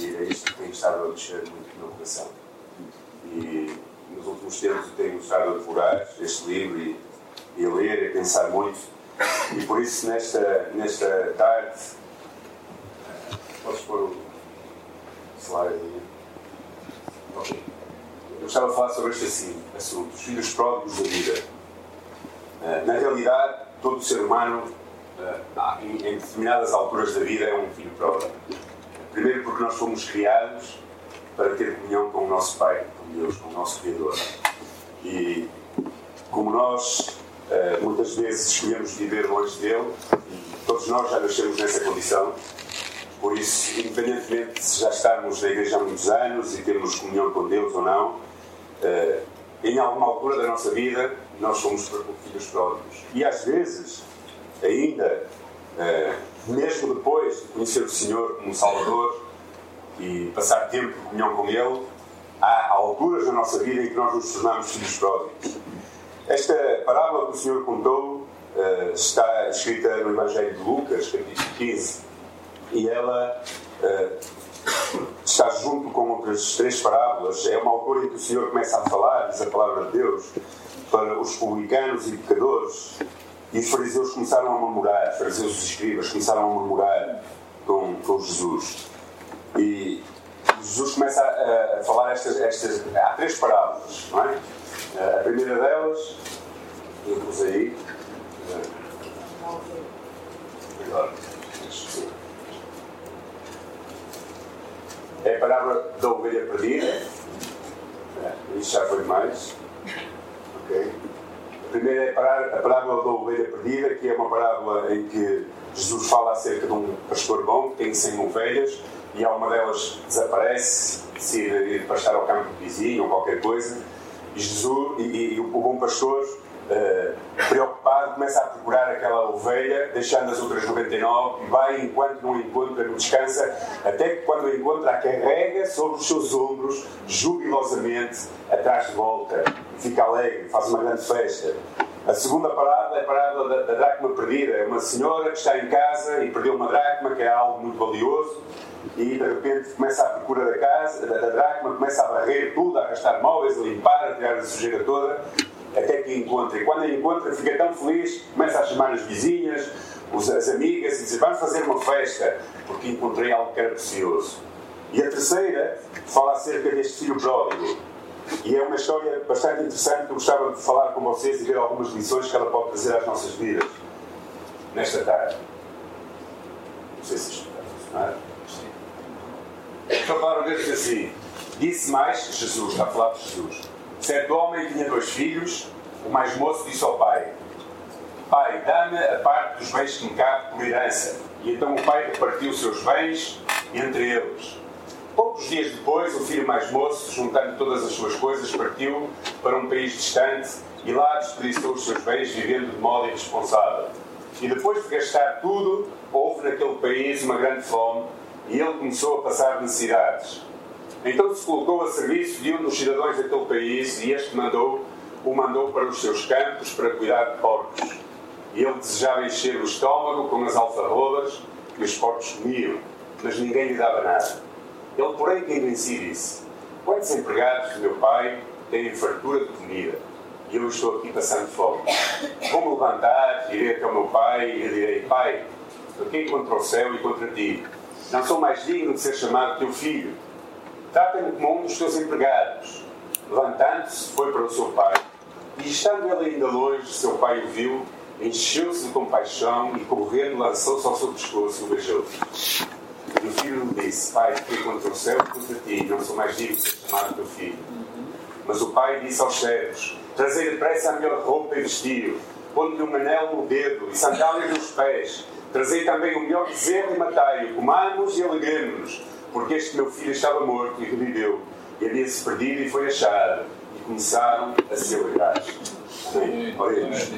e é isto que tem estado a mexer muito no meu coração. E nos últimos tempos eu tenho estado a devorar este livro e, e a ler e a pensar muito. E por isso, nesta, nesta tarde, podes pôr o slide aí. Eu gostava de falar sobre este assim, assunto, os filhos pródigos da vida. Uh, na realidade, todo ser humano, em, em determinadas alturas da vida, é um filho pródigo. Primeiro porque nós fomos criados para ter comunhão com o nosso Pai, com Deus, com o nosso Criador. E como nós uh, muitas vezes escolhemos viver longe dele, e todos nós já nascemos nessa condição, por isso, independentemente de já estarmos na igreja há muitos anos e termos comunhão com Deus ou não, uh, em alguma altura da nossa vida nós somos filhos pródigos. E às vezes, ainda, uh, mesmo depois de conhecer o Senhor como Salvador e passar tempo de comunhão com Ele, há alturas na nossa vida em que nós nos tornamos filhos pródigos. Esta parábola que o Senhor contou uh, está escrita no Evangelho de Lucas, capítulo 15, e ela uh, está junto com outras três parábolas. É uma altura em que o Senhor começa a falar, diz a palavra de Deus, para os publicanos e pecadores. E os fariseus começaram a murmurar, os fariseus e escribas começaram a murmurar com, com Jesus. E Jesus começa a, a falar estas, estas. Há três parábolas, não é? A primeira delas, eu pus aí. Agora, é a parábola da ovelha perdida. É, isso já foi mais. Okay. A primeira é a parábola da ovelha perdida, que é uma parábola em que Jesus fala acerca de um pastor bom que tem 100 ovelhas e uma delas desaparece, decide ir pastar ao campo vizinho ou qualquer coisa. E, Jesus, e, e o bom pastor Uh, preocupado, começa a procurar aquela ovelha, deixando as outras 99, e vai enquanto não encontra, não descansa, até que quando a encontra, a carrega sobre os seus ombros, jubilosamente, atrás de volta. Fica alegre, faz uma grande festa. A segunda parábola é a parábola da, da dracma perdida. É uma senhora que está em casa e perdeu uma dracma, que é algo muito valioso, e de repente começa a procura da casa, da, da dracma, começa a varrer tudo, a arrastar móveis, a limpar, a tirar a sujeira toda até que encontra. E quando a encontra, fica tão feliz, começa a chamar as vizinhas, as amigas, e diz: Vamos fazer uma festa, porque encontrei algo que era precioso. E a terceira fala acerca deste filho pródigo. E é uma história bastante interessante que eu gostava de falar com vocês e ver algumas lições que ela pode trazer às nossas vidas nesta tarde. Não sei se isto está a funcionar. Então, a assim: Disse mais, Jesus, está a falar de Jesus Certo homem tinha dois filhos. O mais moço disse ao pai: Pai, dá-me a parte dos bens que me cabe por herança. E então o pai repartiu seus bens entre eles. Poucos dias depois, o filho mais moço, juntando todas as suas coisas, partiu para um país distante e lá desperdiçou os seus bens, vivendo de modo irresponsável. E depois de gastar tudo, houve naquele país uma grande fome e ele começou a passar necessidades. Então se colocou a serviço de um dos cidadãos daquele país e este mandou, o mandou para os seus campos para cuidar de porcos. E ele desejava encher o estômago com as alfarrobas que os porcos comiam, mas ninguém lhe dava nada. Ele, porém, que em si disse: Quantos empregados do meu pai têm fartura de comida? E eu estou aqui passando fome. Vou-me levantar, irei até o meu pai e lhe direi: Pai, pequei contra o céu e contra ti. Não sou mais digno de ser chamado teu filho Trata-me como um dos seus empregados. Levantando-se, foi para o seu pai. E estando ele ainda longe, seu pai o viu, encheu-se de compaixão e, correndo, lançou-se ao seu pescoço e o beijou. E o filho lhe disse: Pai, fiquei contra o céu e contra ti, não sou mais digno de ser chamado teu filho. Mas o pai disse aos servos: Trazei depressa a melhor roupa e vestido, pondo-lhe um anel no dedo e sandálias nos pés. Trazei também o melhor bezerro e matai-o, comamos e alegremos-nos porque este meu filho estava morto e reviveu, e havia-se perdido e foi achado, e começaram a celebrar. Amém. Oremos.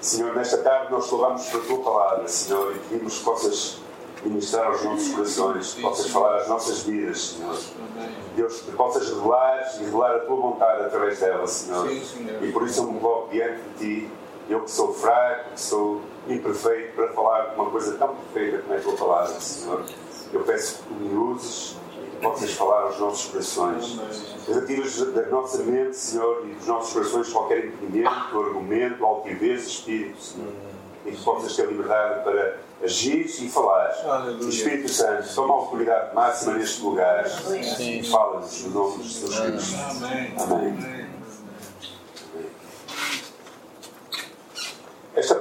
Senhor, nesta tarde nós louvamos pela tua palavra, Senhor, e pedimos que possas ministrar aos nossos corações, que possas falar às nossas vidas, Senhor. Deus, que possas revelar e revelar a tua vontade através dela, Senhor. E por isso eu me coloco diante de ti, eu que sou fraco, que sou imperfeito, para falar de uma coisa tão perfeita como é a tua palavra, Senhor. Eu peço que me uses possas falar aos nossos corações. Retiras da nossa mente, Senhor, e dos nossos corações qualquer impedimento, argumento, altivez, espírito, Senhor. E que possas ter liberdade para agir e falar. Aleluia. Espírito Santo, toma a autoridade máxima neste lugar. E fala-nos no nome de Jesus Cristo. Amém. Amém. Esta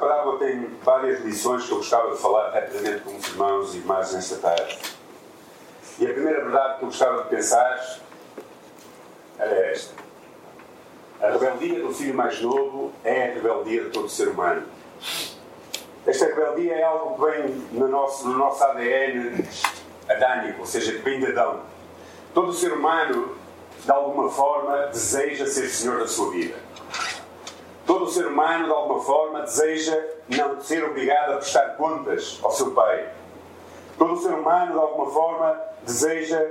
tem várias lições que eu gostava de falar rapidamente com os irmãos e irmãs nesta tarde. E a primeira verdade que eu gostava de pensar era esta. A rebeldia do filho mais novo é a rebeldia de todo ser humano. Esta rebeldia é algo que vem no nosso, no nosso ADN adânico, ou seja, que vem de Adão. Todo ser humano, de alguma forma, deseja ser senhor da sua vida. Todo ser humano, de alguma forma, deseja não ser obrigado a prestar contas ao seu pai. Todo ser humano, de alguma forma, deseja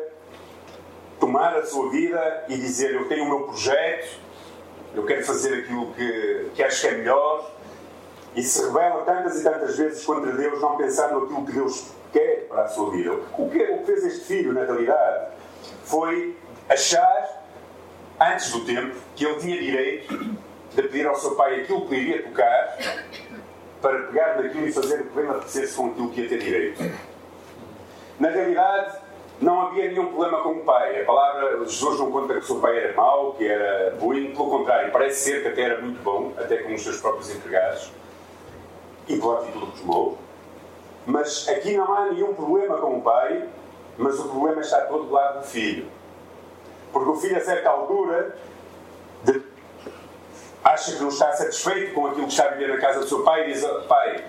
tomar a sua vida e dizer: Eu tenho o meu projeto, eu quero fazer aquilo que, que acho que é melhor. E se rebela tantas e tantas vezes contra Deus, não pensando naquilo que Deus quer para a sua vida. O que, o que fez este filho, na realidade, foi achar, antes do tempo, que ele tinha direito de pedir ao seu pai aquilo que lhe iria tocar para pegar naquilo e fazer o que bem apetecesse com aquilo que ia ter direito. Na realidade, não havia nenhum problema com o pai. A palavra, Jesus não conta que o seu pai era mau, que era ruim, pelo contrário, parece ser que até era muito bom, até com os seus próprios empregados e pela atitude que tomou. Mas aqui não há nenhum problema com o pai, mas o problema está todo do lado do filho. Porque o filho, a certa altura, acha que não está satisfeito com aquilo que está a viver na casa do seu pai e diz: "Oh, Pai,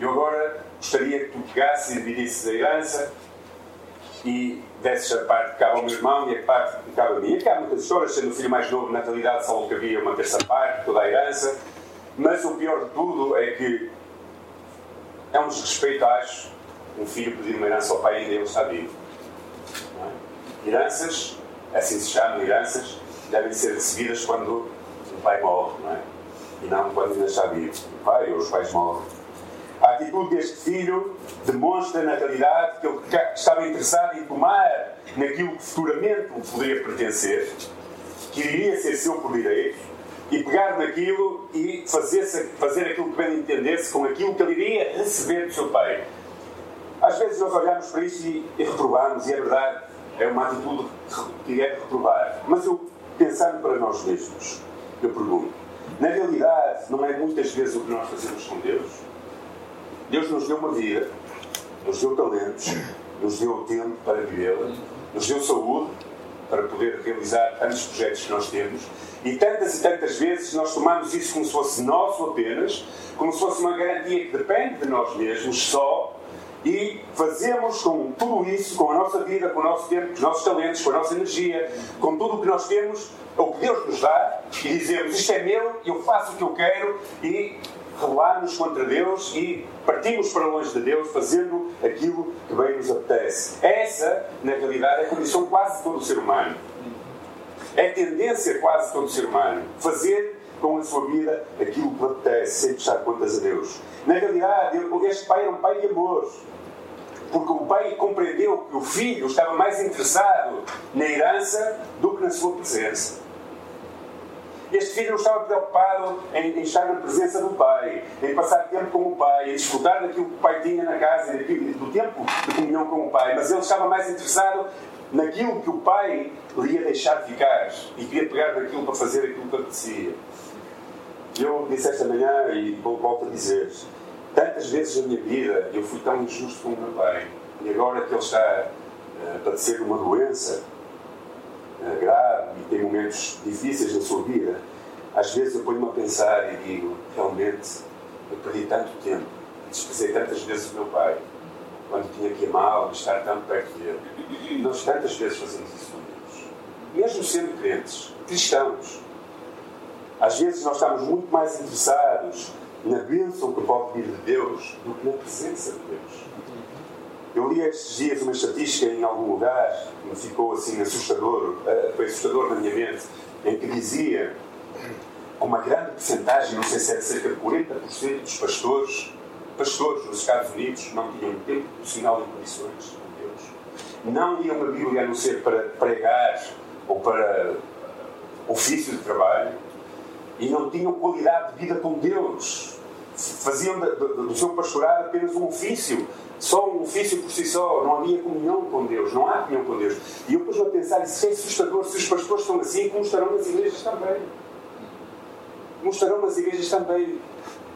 eu agora gostaria que tu pegasses e dividisses a herança e desses a parte que cabe ao meu irmão e a parte que cabe a mim. Há muitas histórias, sendo o filho mais novo, na realidade só que havia uma terça parte, toda a herança. Mas o pior de tudo é que é um desrespeito, acho, um filho pedir uma herança ao pai ainda ele está vivo. É? Heranças, assim se chamam heranças, devem ser recebidas quando pai morre, não é? E não quando está vivo. O pai ou os pais morrem. A atitude deste filho demonstra, na realidade, que ele estava interessado em tomar naquilo que futuramente lhe poderia pertencer, que iria ser seu por direito, e pegar naquilo e fazer, fazer aquilo que bem entendesse com aquilo que ele iria receber do seu pai. Às vezes nós olhamos para isto e, e reprovamos, e é verdade, é uma atitude que é reprovar. Mas eu, pensando para nós mesmos, eu pergunto: na realidade, não é muitas vezes o que nós fazemos com Deus? Deus nos deu uma vida, nos deu talentos, nos deu tempo para vivê-la, nos deu saúde para poder realizar tantos projetos que nós temos. E tantas e tantas vezes nós tomamos isso como se fosse nosso apenas, como se fosse uma garantia que depende de nós mesmos só, e fazemos com tudo isso, com a nossa vida, com o nosso tempo, com os nossos talentos, com a nossa energia, com tudo o que nós temos, o que Deus nos dá, e dizemos isto é meu, eu faço o que eu quero, e rebelarmos contra Deus e partimos para longe de Deus fazendo aquilo que bem nos apetece. Essa, na realidade, é a condição quase de todo ser humano. É a tendência quase de todo ser humano. Fazer com a sua vida aquilo que lhe apetece, sem prestar contas a Deus. Na realidade, este pai era um pai de amor. Porque o pai compreendeu que o filho estava mais interessado na herança do que na sua presença. Este filho não estava preocupado em, estar na presença do pai, em passar tempo com o pai, em desfrutar daquilo que o pai tinha na casa, daquilo- do tempo de comunhão com o pai, mas ele estava mais interessado naquilo que o pai lhe ia deixar ficar e queria pegar naquilo para fazer aquilo que apetecia. Eu disse esta manhã e volto a dizer: tantas vezes na minha vida eu fui tão injusto com o meu pai, e agora que ele está eh, a padecer uma doença eh, grave e tem momentos difíceis na sua vida, às vezes eu ponho-me a pensar e digo: realmente eu perdi tanto tempo, desprezei tantas vezes o meu pai, quando tinha que amá-lo estar tão perto dele. Nós tantas vezes fazemos isso com Deus, mesmo sendo crentes, cristãos. Às vezes nós estamos muito mais interessados na bênção que pode vir de Deus do que na presença de Deus. Eu li estes dias uma estatística em algum lugar que me ficou assim assustador, eh, foi assustador na minha mente, em que dizia que uma grande porcentagem, não sei se é de cerca de 40% dos pastores, pastores nos Estados Unidos não tinham tempo profissional em condições com Deus. não liam a Bíblia a não ser para pregar ou para ofício de trabalho e não tinham qualidade de vida com Deus. Faziam do seu pastorado apenas um ofício, só um ofício por si só, não havia comunhão com Deus, não há comunhão com Deus. E eu pus-me a pensar, isso é assustador, se os pastores estão assim, como estarão nas igrejas também. Como estarão nas igrejas também.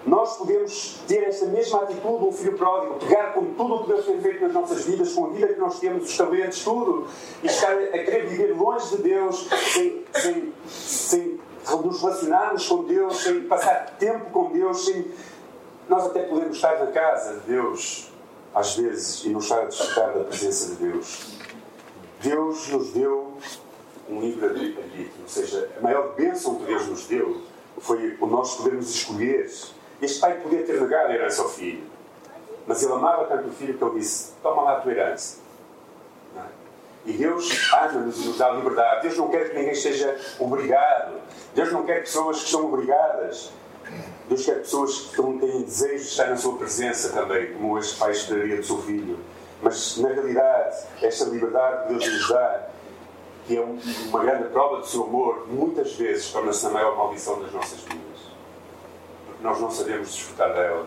Nós podemos ter esta mesma atitude um filho pródigo, pegar com tudo o que Deus tem feito nas nossas vidas, com a vida que nós temos, os talentos, tudo, e estar a querer viver longe de Deus, sem, sem, sem nos relacionarmos com Deus, sem passar tempo com Deus, sem... Nós até podemos estar na casa de Deus, às vezes, e não estar a desfrutar da presença de Deus. Deus nos deu um livre-arbítrio, ou seja, a maior bênção que Deus nos deu foi o nós podermos escolher. Este pai podia ter negado a herança ao filho, mas ele amava tanto o filho que ele disse: Toma lá a tua herança. E Deus ama-nos e nos dá liberdade. Deus não quer que ninguém esteja obrigado. Deus não quer pessoas que são obrigadas. Deus quer pessoas que têm desejo de estar na sua presença também, como este pai esperaria do seu filho. Mas, na realidade, esta liberdade que Deus nos dá, que é uma grande prova do seu amor, muitas vezes torna-se a maior maldição das nossas vidas. Porque nós não sabemos desfrutar dela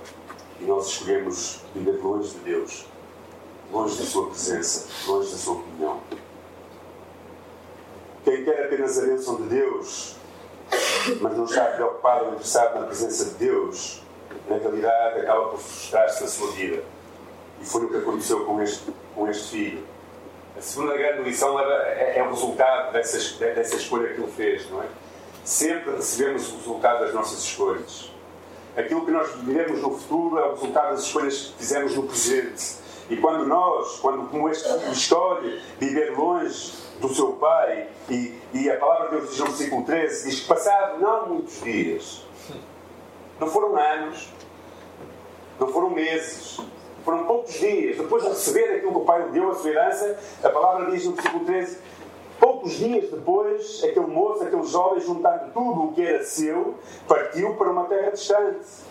e nós escolhemos viver longe de Deus, longe da sua presença, longe da sua opinião. Quem quer apenas a bênção de Deus, mas não está preocupado ou interessado na presença de Deus, na realidade acaba por frustrar-se na sua vida. E foi o que aconteceu com este, com este filho. A segunda grande lição é, é o resultado dessa escolha que ele fez, não é? Sempre recebemos o resultado das nossas escolhas. Aquilo que nós vivemos no futuro é o resultado das escolhas que fizemos no presente. E quando nós, quando como este filho escolhe viver longe do seu pai, e, e a palavra de Deus diz no versículo 13, diz que passado não muitos dias, não foram anos, não foram meses, foram poucos dias, depois de receber aquilo que o pai lhe deu, a sua herança, a palavra diz no versículo 13, poucos dias depois, aquele moço, aquele jovem, juntando tudo o que era seu, partiu para uma terra distante.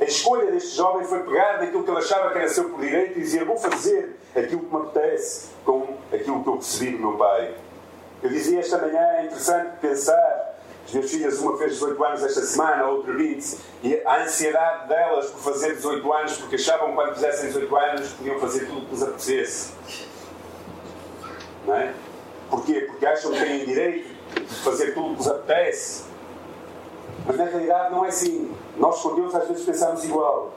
A escolha deste jovem foi pegar naquilo que ele achava que era seu por direito e dizer: Vou fazer aquilo que me apetece com aquilo que eu recebi do meu pai. Eu dizia esta manhã: é interessante pensar. As minhas filhas, uma fez 18 anos esta semana, a outra 20, e a ansiedade delas por fazer 18 anos, porque achavam que quando fizessem 18 anos podiam fazer tudo o que lhes apetecesse. Não é? Porquê? Porque acham que têm direito de fazer tudo o que lhes apetece. Mas na realidade não é assim. Nós com Deus às vezes pensamos igual.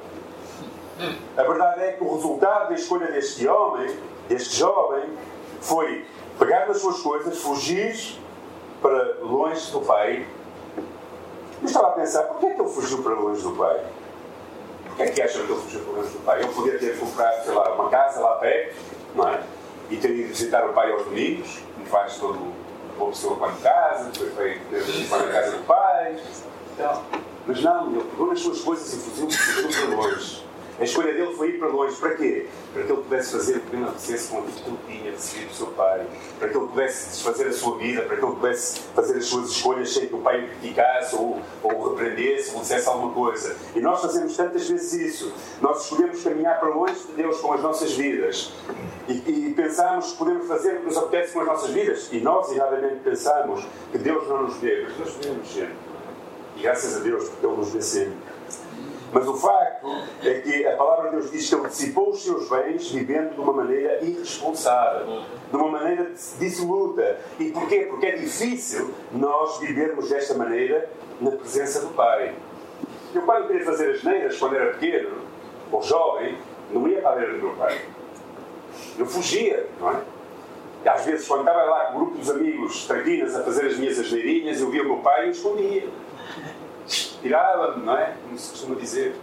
A verdade é que o resultado da escolha deste homem, deste jovem, foi pegar nas suas coisas, fugir para longe do pai. Eu estava a pensar, porquê é que ele fugiu para longe do pai? Porquê é que acham que ele fugiu para longe do pai? Ele podia ter comprado, sei lá, uma casa lá perto, não é? E ter ido visitar o pai aos domingos, como faz todo uma pessoa quando casa, depois foi visitar a casa do pai. Então, mas não, ele pegou nas suas coisas e fugiu, para longe. A escolha dele foi ir para longe. Para quê? Para que ele pudesse fazer o que ele apetecesse com aquilo que ele tinha recebido do seu pai. Para que ele pudesse desfazer a sua vida. Para que ele pudesse fazer as suas escolhas sem que o pai o criticasse ou, ou o repreendesse ou dissesse alguma coisa. E nós fazemos tantas vezes isso. Nós escolhemos caminhar para longe de Deus com as nossas vidas. E, e pensamos que podemos fazer o que nos apetece com as nossas vidas. E nós, erradamente, pensamos que Deus não nos vê. Mas Deus vê-nos sempre. Graças a Deus, porque Ele nos sempre. Mas o facto é que a palavra de Deus diz que ele dissipou os seus bens vivendo de uma maneira irresponsável, de uma maneira dissoluta. E porquê? Porque é difícil nós vivermos desta maneira na presença do Pai. Eu, quando queria fazer as neiras, quando era pequeno, ou jovem, não ia para a beira do meu pai. Eu fugia, não é? E às vezes, quando estava lá com um grupo dos amigos traquinas a fazer as minhas asneirinhas, eu via o meu pai e eu escondia tirava-me, não é? Como se costuma dizer,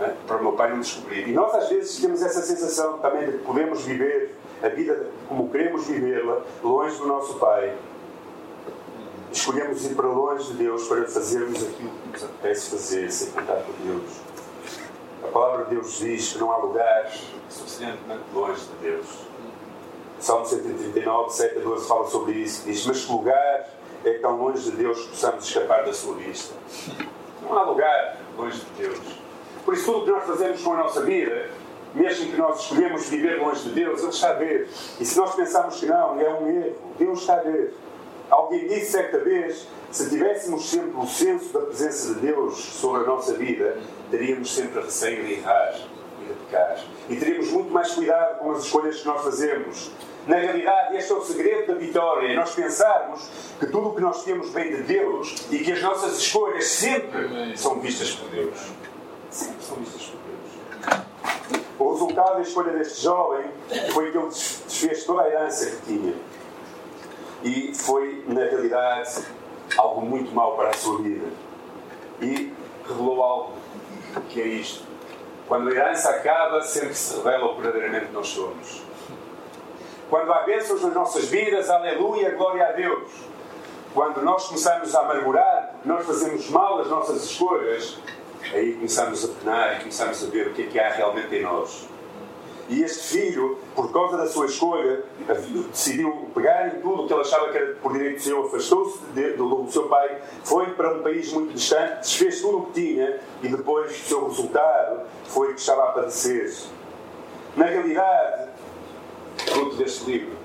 é? para o meu pai não descobrir. E nós às vezes temos essa sensação também de que podemos viver a vida como queremos vivê-la, longe do nosso Pai. Escolhemos ir para longe de Deus para fazermos aquilo que nos apetece fazer, sem contar com Deus. A palavra de Deus diz que não há lugar suficientemente longe de Deus. Salmo 139, 7 a 12 fala sobre isso. Diz: Mas que lugar é tão longe de Deus que possamos escapar da sua vista. Não há lugar longe de Deus. Por isso, tudo o que nós fazemos com a nossa vida mesmo que nós escolhemos viver longe de Deus, Ele está a ver. E se nós pensarmos que não, é um erro, Deus está a ver. Alguém disse certa vez: se tivéssemos sempre o senso da presença de Deus sobre a nossa vida, teríamos sempre receio de errar e de pecar. E teríamos muito mais cuidado com as escolhas que nós fazemos. Na realidade, este é o segredo da vitória. É nós pensarmos que tudo o que nós temos vem de Deus e que as nossas escolhas sempre são vistas por Deus. Sempre são vistas por Deus. O resultado da escolha deste jovem foi que ele desfez toda a herança que tinha. E foi, na realidade, algo muito mau para a sua vida. E revelou algo que é isto. Quando a herança acaba, sempre se revela o que verdadeiramente nós somos. Quando há bênçãos nas nossas vidas, aleluia, glória a Deus. Quando nós começamos a amargurar, nós fazemos mal as nossas escolhas, aí começamos a penar e começamos a ver o que é que há realmente em nós. E este filho, por causa da sua escolha, decidiu pegar em tudo o que ele achava que era por direito seu, afastou-se do, do seu pai, foi para um país muito distante, desfez tudo o que tinha e depois o seu resultado foi que estava a padecer. Na realidade, fruto deste livro,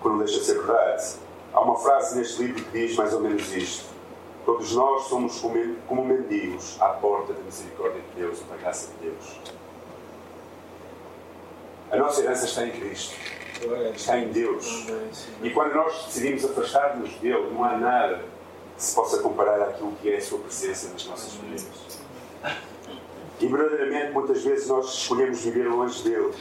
quando deixa de ser verdade, há uma frase neste livro que diz mais ou menos isto. Todos nós somos como mendigos à porta da misericórdia de Deus, da graça de Deus. A nossa herança está em Cristo. Está em Deus. E quando nós decidimos afastar-nos dele, não há nada que se possa comparar àquilo que é a sua presença nas nossas vidas. E verdadeiramente, muitas vezes, nós escolhemos viver longe dele.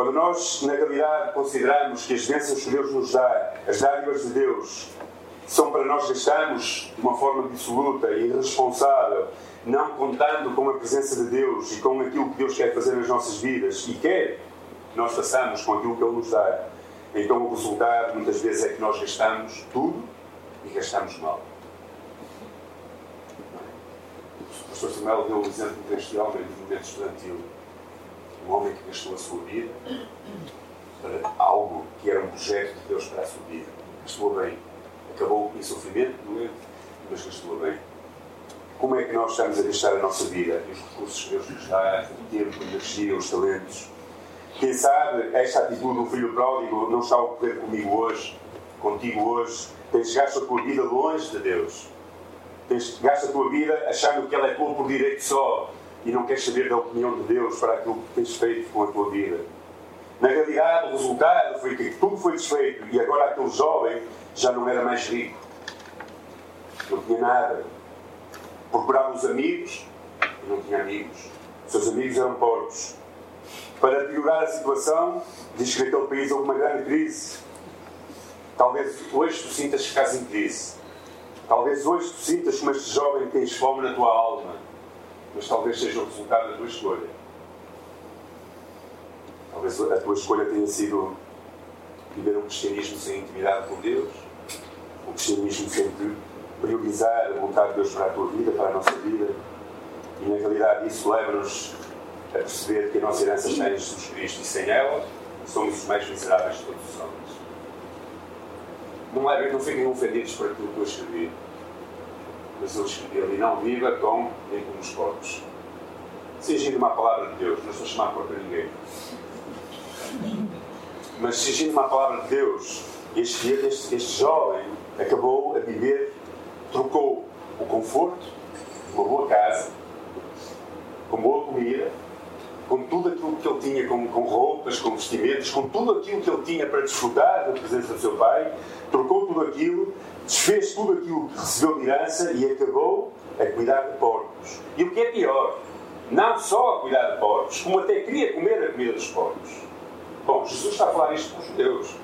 Quando nós, na realidade, consideramos que as bênçãos que Deus nos dá, as dádivas de Deus, são para nós gastarmos de uma forma dissoluta e irresponsável não contando com a presença de Deus e com aquilo que Deus quer fazer nas nossas vidas e quer que nós façamos com aquilo que Ele nos dá, então o resultado muitas vezes é que nós gastamos tudo e gastamos mal. O pastor Samuel deu o exemplo deste homem do momento estudantil. Um homem que gastou a sua vida para algo que era um projeto de Deus para a sua vida. Gastou-a bem. Acabou em sofrimento, doente, mas gastou-a bem como é que nós estamos a gastar a nossa vida, os recursos que Deus nos dá, o tempo, a energia, os talentos. Quem sabe esta atitude do filho pródigo não está a ocorrer comigo hoje, contigo hoje. Tens gasto a tua vida longe de Deus. Tens gasto a tua vida achando que ela é tua por direito só e não queres saber da opinião de Deus para aquilo que tens feito com a tua vida. Na realidade, o resultado foi que tudo foi desfeito e agora aquele jovem já não era mais rico. Não tinha nada procurava os amigos e não tinha amigos. Os seus amigos eram pobres. Para piorar a situação, diz que naquele país houve uma grande crise. Talvez hoje tu sintas que estás em crise. Talvez hoje tu sintas como este jovem tens fome na tua alma. Mas talvez seja o resultado da tua escolha. Talvez a tua escolha tenha sido viver um cristianismo sem intimidade com Deus, um cristianismo sem priorizar a vontade de Deus para a tua vida, para a nossa vida. E na realidade isso leva-nos a perceber que a nossa herança está em Jesus Cristo e sem ela somos os mais miseráveis de todos os homens. Não, levem, não fiquem ofendidos por aquilo que eu escrevi. Mas ali, não viva com nem como os corpos. Singindo uma palavra de Deus, não estou a chamar para ninguém. Mas singindo uma palavra de Deus, este, este, este jovem acabou a viver trocou o conforto, uma boa casa, com boa comida, com tudo aquilo que ele tinha, com, com roupas, com vestimentos, com tudo aquilo que ele tinha para desfrutar da presença do seu pai, trocou tudo aquilo, desfez tudo aquilo que recebeu de herança e acabou a cuidar de porcos. E o que é pior, não só a cuidar de porcos, como até queria comer a comida dos porcos. Bom, Jesus está a falar isto para os judeus.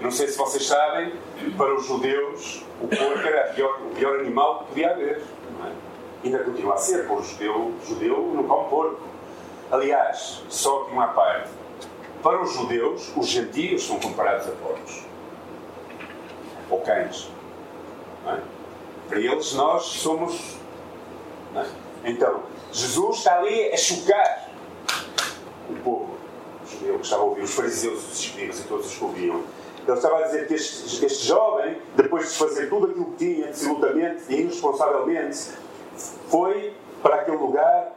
Não sei se vocês sabem, para os judeus, o porco era pior, o pior animal que podia haver. É? Ainda continua a ser, porque o judeu, judeu não come porco. Aliás, só que uma parte. Para os judeus, os gentios são comparados a porcos. Ou cães. É? Para eles, nós somos. É? Então, Jesus está ali a chocar o povo judeu que estava a ouvir, os fariseus, os escribas e todos os que ouviam ele estava a dizer que este, este jovem, depois de fazer tudo aquilo que tinha, dissolutamente e irresponsavelmente, foi para aquele lugar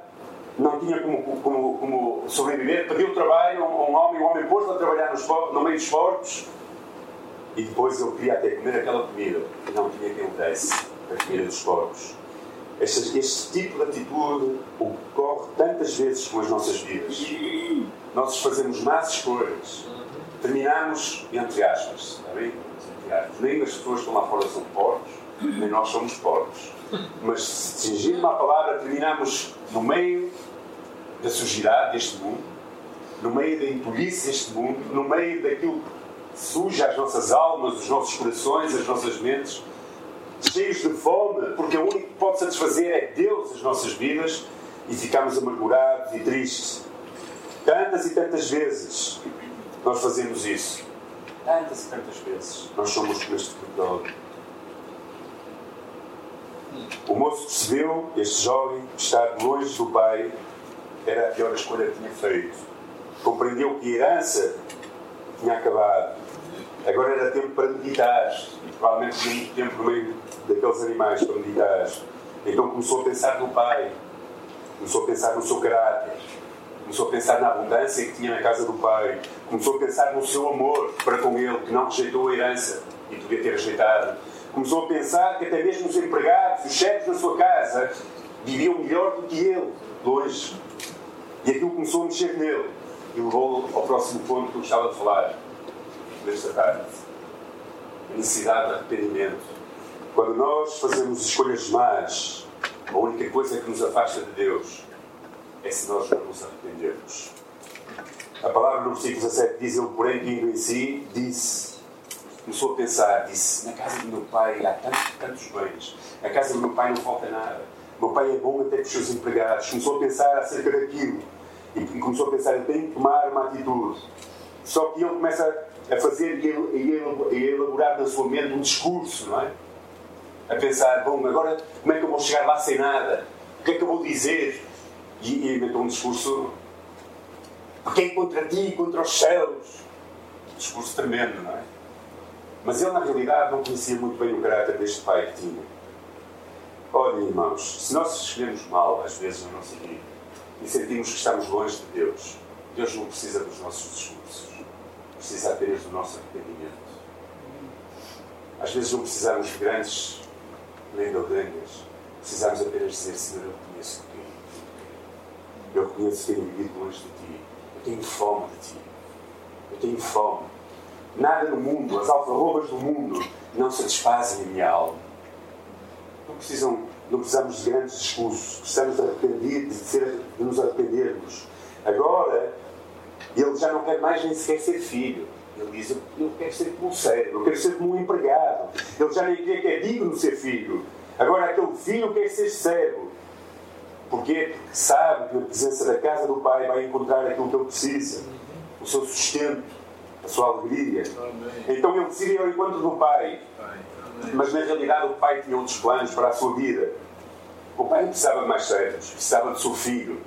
não tinha como, como, como sobreviver, pediu trabalho a um homem, o homem pôs-lo a trabalhar nos, no meio dos porcos e depois ele queria até comer aquela comida e não tinha quem o desse, a comida dos porcos. Este, este tipo de atitude ocorre tantas vezes com as nossas vidas. Nós fazemos más escolhas, terminamos, entre aspas, está bem? Nem as pessoas que estão lá fora são porcos, nem nós somos porcos. Mas se cingir uma palavra, terminamos no meio da sujidade deste mundo, no meio da impolícia deste mundo, no meio daquilo que suja as nossas almas, os nossos corações, as nossas mentes, cheios de fome, porque o único que pode satisfazer é Deus as nossas vidas e ficamos amargurados e tristes. Tantas e tantas vezes nós fazemos isso. Tantas e tantas vezes nós somos como este pecador. O moço percebeu, este jovem, estar longe do pai era a pior escolha que tinha feito. Compreendeu que a herança tinha acabado. Agora era tempo para meditar. E provavelmente tinha muito tempo no meio daqueles animais para meditar. Então começou a pensar no pai. Começou a pensar no seu caráter. Começou a pensar na abundância que tinha na casa do pai. Começou a pensar no seu amor para com ele, que não rejeitou a herança e podia ter rejeitado. Começou a pensar que até mesmo os empregados, os chefes da sua casa, viviam melhor do que ele, longe. E aquilo começou a mexer nele e levou-o ao próximo ponto que eu estava a falar nesta. A necessidade de arrependimento. Quando nós fazemos escolhas más, a única coisa que nos afasta de Deus é se nós não nos arrependermos. A palavra no versículo 17 diz: Ele, porém, vindo em si, disse, começou a pensar, disse: Na casa do meu pai há tantos, tantos bens, na casa do meu pai não falta nada meu pai é bom até com os seus empregados. Começou a pensar acerca daquilo. E começou a pensar, eu tenho que tomar uma atitude. Só que ele começa a fazer e a elaborar na sua mente um discurso, não é? A pensar, bom, agora como é que eu vou chegar lá sem nada? O que é que eu vou dizer? E, inventou um discurso porque é contra ti e contra os céus. Um discurso tremendo, não é? Mas ele, na realidade, não conhecia muito bem o caráter deste pai que tinha. Olhem, irmãos, se nós escolhemos mal, às vezes, na nossa vida, e sentimos que estamos longe de Deus, Deus não precisa dos nossos discursos, precisa apenas do nosso arrependimento. Às vezes não precisamos de grandes lendoganhas, precisamos apenas dizer: Senhor, eu reconheço que eu reconheço que tenho vivido longe de Ti, eu tenho fome de Ti, eu tenho fome. Nada no mundo, as alfarrobas do mundo, não satisfazem a minha alma não, precisam, não precisamos de grandes discursos, precisamos de, arrepender, de, ser, de nos arrependermos. Agora, ele já não quer mais nem sequer ser filho. Ele diz: Eu quero ser como um servo, eu quero ser como um empregado. Ele já nem quer que é digno ser filho. Agora, aquele filho quer ser servo. Porquê? Porque sabe que na presença da casa do Pai vai encontrar aquilo que ele precisa: o seu sustento, a sua alegria. Então ele decide ir ao encontro do Pai. Mas na realidade o pai tinha outros planos para a sua vida. O pai não precisava de mais servos, precisava do seu filho.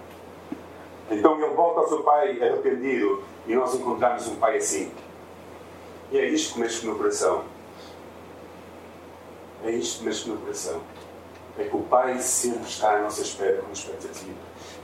Então ele volta ao seu pai arrependido e nós encontramos um pai assim. E é isto que mexe no coração. É isto que mexe no coração. É que o pai sempre está à nossa espera com expectativa.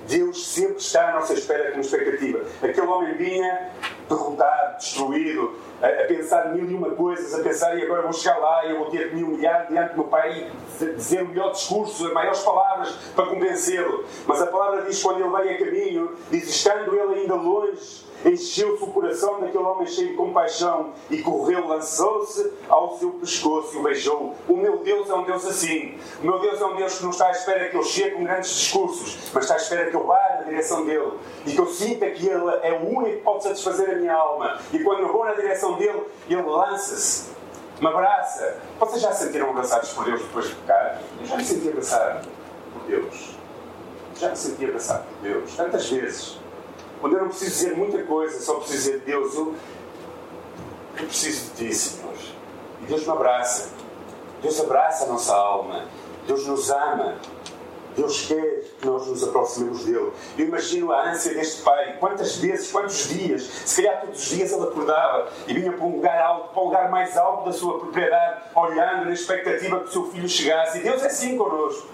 Deus sempre está à nossa espera com expectativa. Aquele homem vinha derrotado, destruído, a, a, pensar mil e uma coisas, a pensar e agora vou chegar lá e eu vou ter que me humilhar diante do meu pai e dizer o melhor discurso, as maiores palavras para convencê-lo. Mas a palavra diz quando ele vem a caminho, diz estando ele ainda longe, encheu-se o coração daquele homem cheio de compaixão e correu, lançou-se ao seu pescoço e o beijou. O meu Deus é um Deus assim. O meu Deus é um Deus que não está à espera que eu chegue com grandes discursos, mas está à espera que eu vá direção dele e que eu sinta que ele é o único que pode satisfazer a minha alma. E quando eu vou na direção dele, ele lança-se, me abraça. Vocês já se sentiram abraçados por Deus depois de pecar? Eu já me senti abraçado por Deus. Já me senti abraçado por Deus, tantas vezes. Quando eu não preciso dizer muita coisa, só preciso dizer, Deus, eu, eu preciso de Ti, Senhor. E Deus me abraça. Deus abraça a nossa alma. Deus nos ama. Deus quer que nós nos aproximemos dele. Eu imagino a ânsia deste pai. Quantas vezes, quantos dias, se calhar todos os dias ele acordava e vinha para um lugar alto, para o um lugar mais alto da sua propriedade, olhando na expectativa que o seu filho chegasse. E Deus é assim connosco.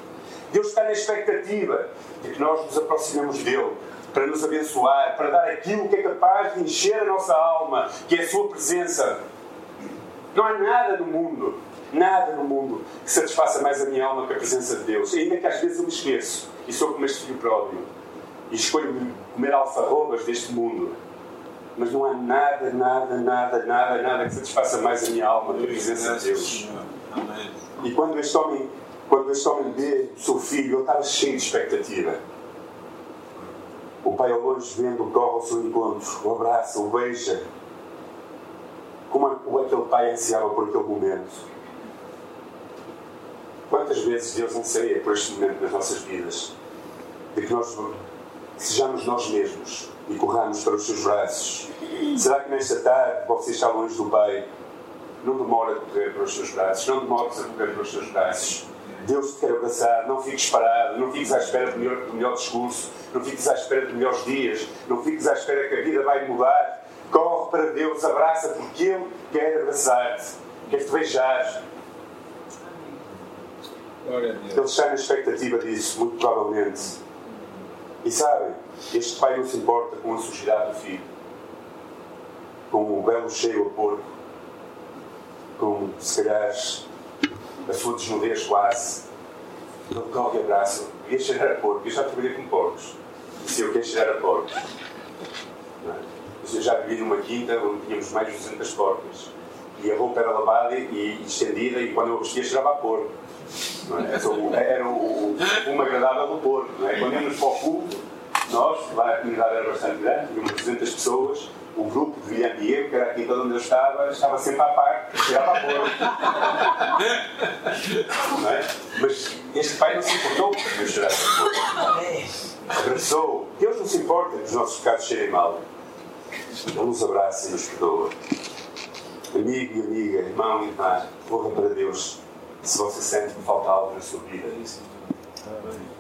Deus está na expectativa de que nós nos aproximemos dele para nos abençoar, para dar aquilo que é capaz de encher a nossa alma, que é a sua presença. Não há nada no mundo, nada no mundo que satisfaça mais a minha alma que a presença de Deus. Ainda que às vezes eu me esqueço e sou como este filho próprio e escolho comer alfarrobas deste mundo. Mas não há nada, nada, nada, nada, nada que satisfaça mais a minha alma que a presença de Deus. E quando este homem, quando este homem vê o seu filho, ele estava cheio de expectativa. O pai ao longe vendo, corre ao seu encontro, o abraça, o beija. Como aquele pai ansiava por aquele momento. Quantas vezes Deus anseia por este momento nas nossas vidas? De que nós sejamos nós mesmos e corramos para os seus braços. Será que nesta tarde você está longe do Pai? Não demora a correr para os seus braços, não demores a correr para os seus braços. Deus te quer abraçar, não fiques parado, não fiques à espera do melhor, do melhor discurso, não fiques à espera de melhores dias, não fiques à espera que a vida vai mudar. Corre para Deus, abraça, porque Ele quer abraçar-te, quer te beijar. Ele está na expectativa disso, muito provavelmente. E sabem, este pai não se importa com a sujidade do filho, com o belo cheio a porco, com, se calhar, a sua desnudez quase. Ele toca e abraça. Ia cheirar a porco. Eu já trabalhei com porcos. E se eu quero cheirar a porco. É? Já vivi numa quinta onde tínhamos mais de 200 porcas. E a roupa era lavada e, estendida, e quando eu vestia, cheirava a porco. É? Então, era o, o, agradável do porco. É? Quando íamos para o culto, nós, lá a comunidade era bastante grande, tínhamos 200 pessoas, o grupo de Vilham Diego, que era aqui onde eu estava, estava sempre à parte, chegava a pôr. é? Mas este pai não se importou que eu chegasse a pôr. Abraçou. Deus não se importa que os nossos pecados cheirem mal. Ele nos abraça e nos perdoa. Amigo e amiga, irmão e irmã, corra para Deus se você sente que falta algo na sua vida. Amém.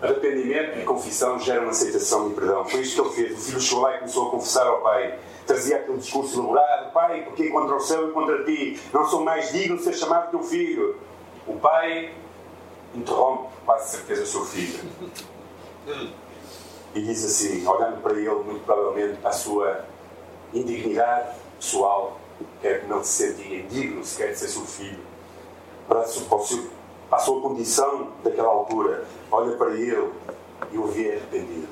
Arrependimento e confissão geram aceitação e perdão. Foi isto que ele fez. O filho chegou lá e começou a confessar ao pai. Trazia aquele discurso elaborado: Pai, porque contra o céu e contra ti não sou mais digno de ser chamado teu filho. O pai interrompe, quase certeza, o seu filho. E diz assim, olhando para ele, muito provavelmente, para a sua indignidade pessoal, que é que não se sentia indigno sequer de ser seu filho, para, para o seu à sua condição daquela altura, olha para ele e o vê arrependido.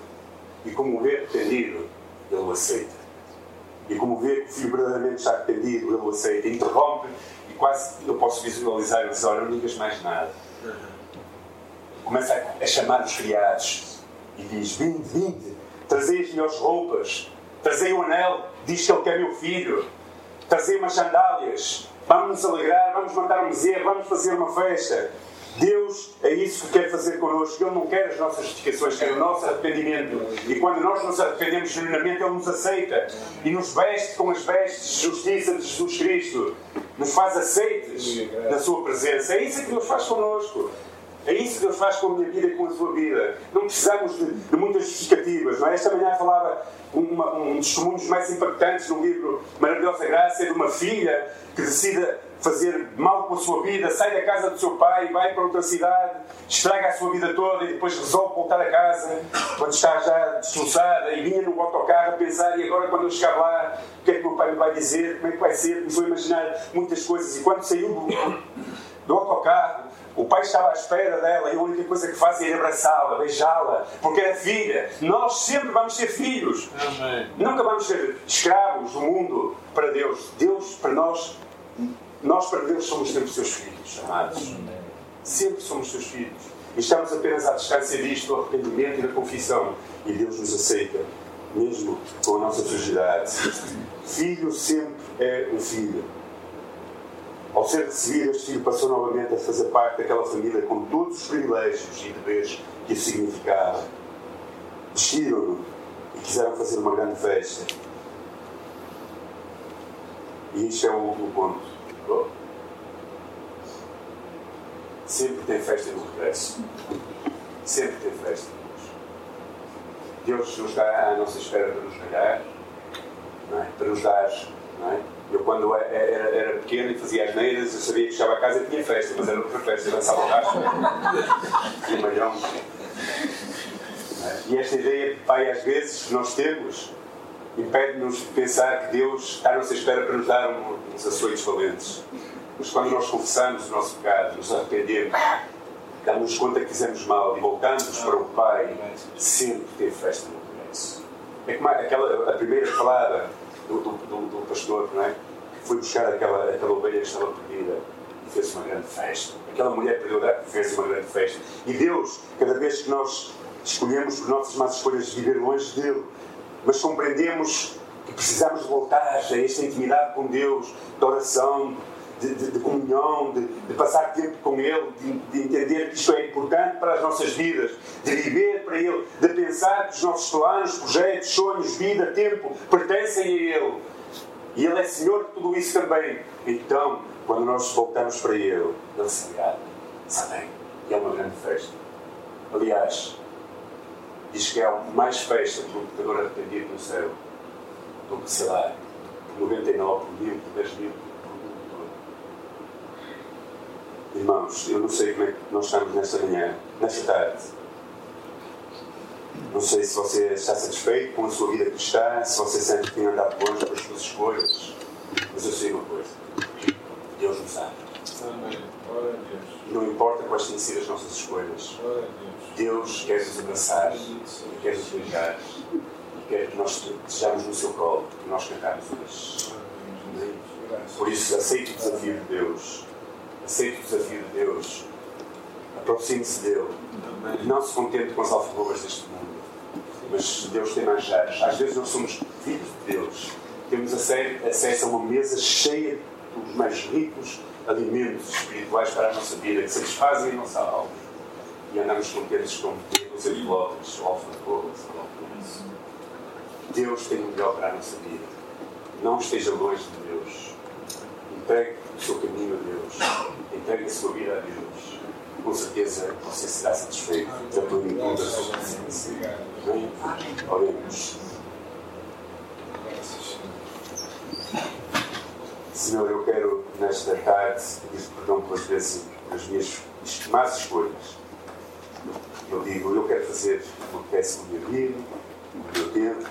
E como o vê arrependido, ele o aceita. E como vê que o filho verdadeiramente está arrependido, ele o aceita. Interrompe e quase eu posso visualizar e dizer: Olha, não digas mais nada. Começa a, a chamar os criados e diz: Vinde, vinde, trazei as melhores roupas, trazei o anel, diz que ele quer meu filho, trazei umas sandálias, vamos nos alegrar, vamos mandar um bezerro, vamos fazer uma festa. Deus é isso que quer fazer connosco. Ele não quer as nossas justificações, quer o nosso arrependimento. E quando nós nos arrependemos genuinamente, Ele nos aceita e nos veste com as vestes de justiça de Jesus Cristo. Nos faz aceites na Sua presença. É isso que Deus faz connosco. É isso que Deus faz com a minha vida e com a sua vida. Não precisamos de, de muitas justificativas. Não é? Esta manhã falava uma, um dos testemunhos mais impactantes no livro Maravilhosa Graça é de uma filha que decida fazer mal com a sua vida, sai da casa do seu pai, vai para outra cidade, estraga a sua vida toda e depois resolve voltar a casa quando está já destroçada e vinha no autocarro a pensar e agora quando eu chegar lá, o que é que meu pai me vai dizer, como é que vai ser, começou a imaginar muitas coisas e quando saiu do, do autocarro o pai estava à espera dela e a única coisa que faz é ir abraçá-la, beijá-la, porque era filha. Nós sempre vamos ser filhos. Amém. Nunca vamos ser escravos do mundo para Deus. Deus para nós nós, para Deus, somos sempre seus filhos, amados. Sempre somos seus filhos. E estamos apenas à distância disto, do arrependimento e da confissão. E Deus nos aceita, mesmo com a nossa fragilidade. Filho sempre é um filho. Ao ser recebido, este filho passou novamente a fazer parte daquela família com todos os privilégios e deveres que significava. Vestiram-no e quiseram fazer uma grande festa. E isto é o último ponto. Sempre tem festa no regresso. Sempre tem festa. Deus nos está à nossa espera para nos ganhar, é? para nos dar é? Eu, quando era, era pequeno e fazia as neiras, eu sabia que chegava a casa e tinha festa, mas era outra festa, dançava o racho, tinha malhão. E esta ideia, pai, às vezes nós temos, impede-nos de pensar que Deus está à nossa espera para nos dar uns açoites valentes. Mas quando nós confessamos o nosso pecado, nos arrependemos, damos conta que fizemos mal e voltamos para o Pai, sempre teve festa no começo. É como aquela, a primeira palavra do, do, do, do pastor, não é? Que foi buscar aquela, aquela ovelha que estava perdida e fez uma grande festa. Aquela mulher perdeu e fez uma grande festa. E Deus, cada vez que nós escolhemos por nossas más escolhas viver longe dele, mas compreendemos que precisamos voltar a esta intimidade com Deus, de oração, de, de, de comunhão, de, de, passar tempo com Ele, de, entender que isto é importante para as nossas vidas, de viver para Ele, de pensar que os nossos planos, projetos, sonhos, vida, tempo pertencem a Ele. E Ele é Senhor de tudo isso também. Então, quando nós voltamos para Ele, Ele se agrada, sabem? E é uma grande festa. Aliás, diz que há mais festa para um pecador arrependido no céu do que, sei lá, 99 por mil, por 10 mil Irmãos, eu não sei como é que nós estamos nesta manhã, nesta tarde. Não sei se você está satisfeito com a sua vida cristã, se você sente que tem andado longe com as suas escolhas. Mas eu sei uma coisa: Deus nos ama. Não importa quais têm sido as nossas escolhas. Deus quer nos abraçar, quer nos beijar e quer que nós estejamos no seu colo, que nós cantamos hoje. Por isso, aceite o desafio de Deus aceite o desafio de Deus, aproxime-se dele. Não se contente com as alfarrobas deste mundo, mas Deus tem manjares. Às vezes nós somos filhos de Deus, temos acesso a uma mesa cheia dos mais ricos alimentos espirituais para a nossa vida, que satisfazem a nossa alma. E andamos contentes com os envelopes, alfarrobas, Deus tem o melhor para a nossa vida. Não esteja longe de Deus. Entregue o seu caminho a Deus entregue a sua vida a Deus, com certeza você será satisfeito da plenitude da sua presença. Oremos. Senhor, eu quero nesta tarde pedir perdão pelas vezes as minhas más escolhas. Eu digo, eu quero fazer o que peço com a minha vida, com o meu tempo,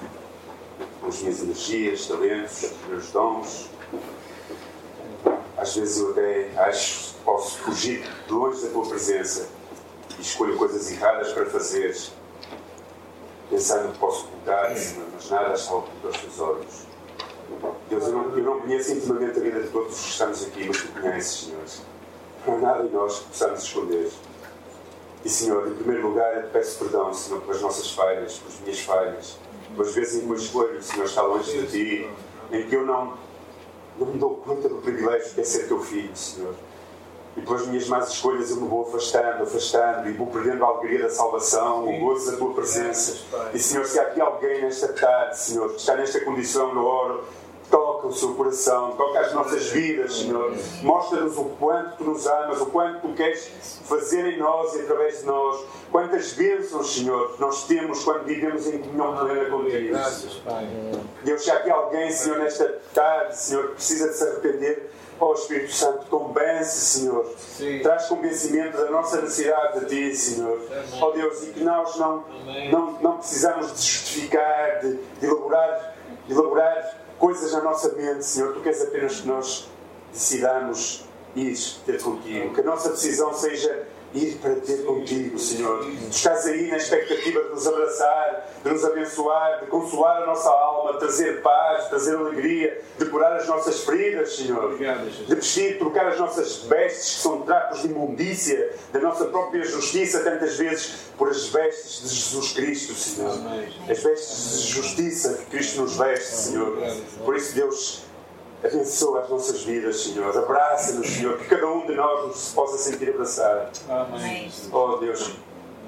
com as minhas energias, talentos, os meus dons. Às vezes eu até acho posso fugir longe da tua presença e escolho coisas erradas para fazer, pensando que posso ocultar, mas nada está oculto aos teus olhos. Deus, eu não, eu não conheço intimamente a vida de todos os que estamos aqui, mas tu conheces, Senhor. Não há nada em nós que possamos esconder. E, Senhor, em primeiro lugar, eu te peço perdão, Senhor, pelas nossas falhas, pelas minhas falhas, pelas vezes em que eu escolho, Senhor, está longe de ti, em que eu não, não me dou conta do privilégio que é ser teu filho, Senhor. E pelas minhas más escolhas eu me vou afastando, afastando e vou perdendo a alegria da salvação, o gozo da tua presença. E Senhor, se há aqui alguém nesta tarde, Senhor, que está nesta condição, no oro, toca o seu coração, toca as nossas vidas, Senhor. Mostra-nos o quanto tu nos amas, o quanto tu queres fazer em nós e através de nós. Quantas bênçãos, Senhor, nós temos quando vivemos em comunhão plena contigo. Deus, se há aqui alguém, Senhor, nesta tarde, Senhor, que precisa de se arrepender Ó oh, Espírito Santo, convence, Senhor. Sim. Traz convencimento da nossa necessidade de Ti, Senhor. Ó oh, Deus, e que nós não, não, não precisamos de justificar, de, de, elaborar, de elaborar coisas na nossa mente, Senhor. Tu queres apenas que nós decidamos ir ter contigo. Que a nossa decisão seja ir para ter contigo, Senhor. Estás aí na expectativa de nos abraçar, de nos abençoar, de consolar a nossa alma, de trazer paz, de trazer alegria, de curar as nossas feridas, Senhor. De vestir, trocar as nossas vestes, que são trapos de imundícia, da nossa própria justiça, tantas vezes, por as vestes de Jesus Cristo, Senhor. As vestes de justiça que Cristo nos veste, Senhor. Por isso, Deus Abençoa as nossas vidas, Senhor. Abraça-nos, Senhor. Que cada um de nós nos possa sentir abraçado. Amém. Oh, Deus,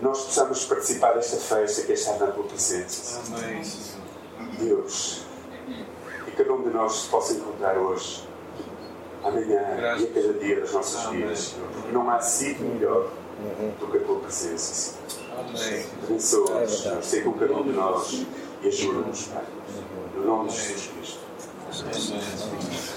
nós possamos participar desta festa que é estar na tua presença. Amém. Deus, que cada um de nós se possa encontrar hoje, amanhã Graças. e a cada dia das nossas Amém. vidas, Senhor. Porque não há sítio melhor do que a tua presença, Senhor. Abençoa-nos, Senhor. Sei com cada um de nós e ajuda-nos, Pai. No nome de Jesus Cristo. Yes, yes.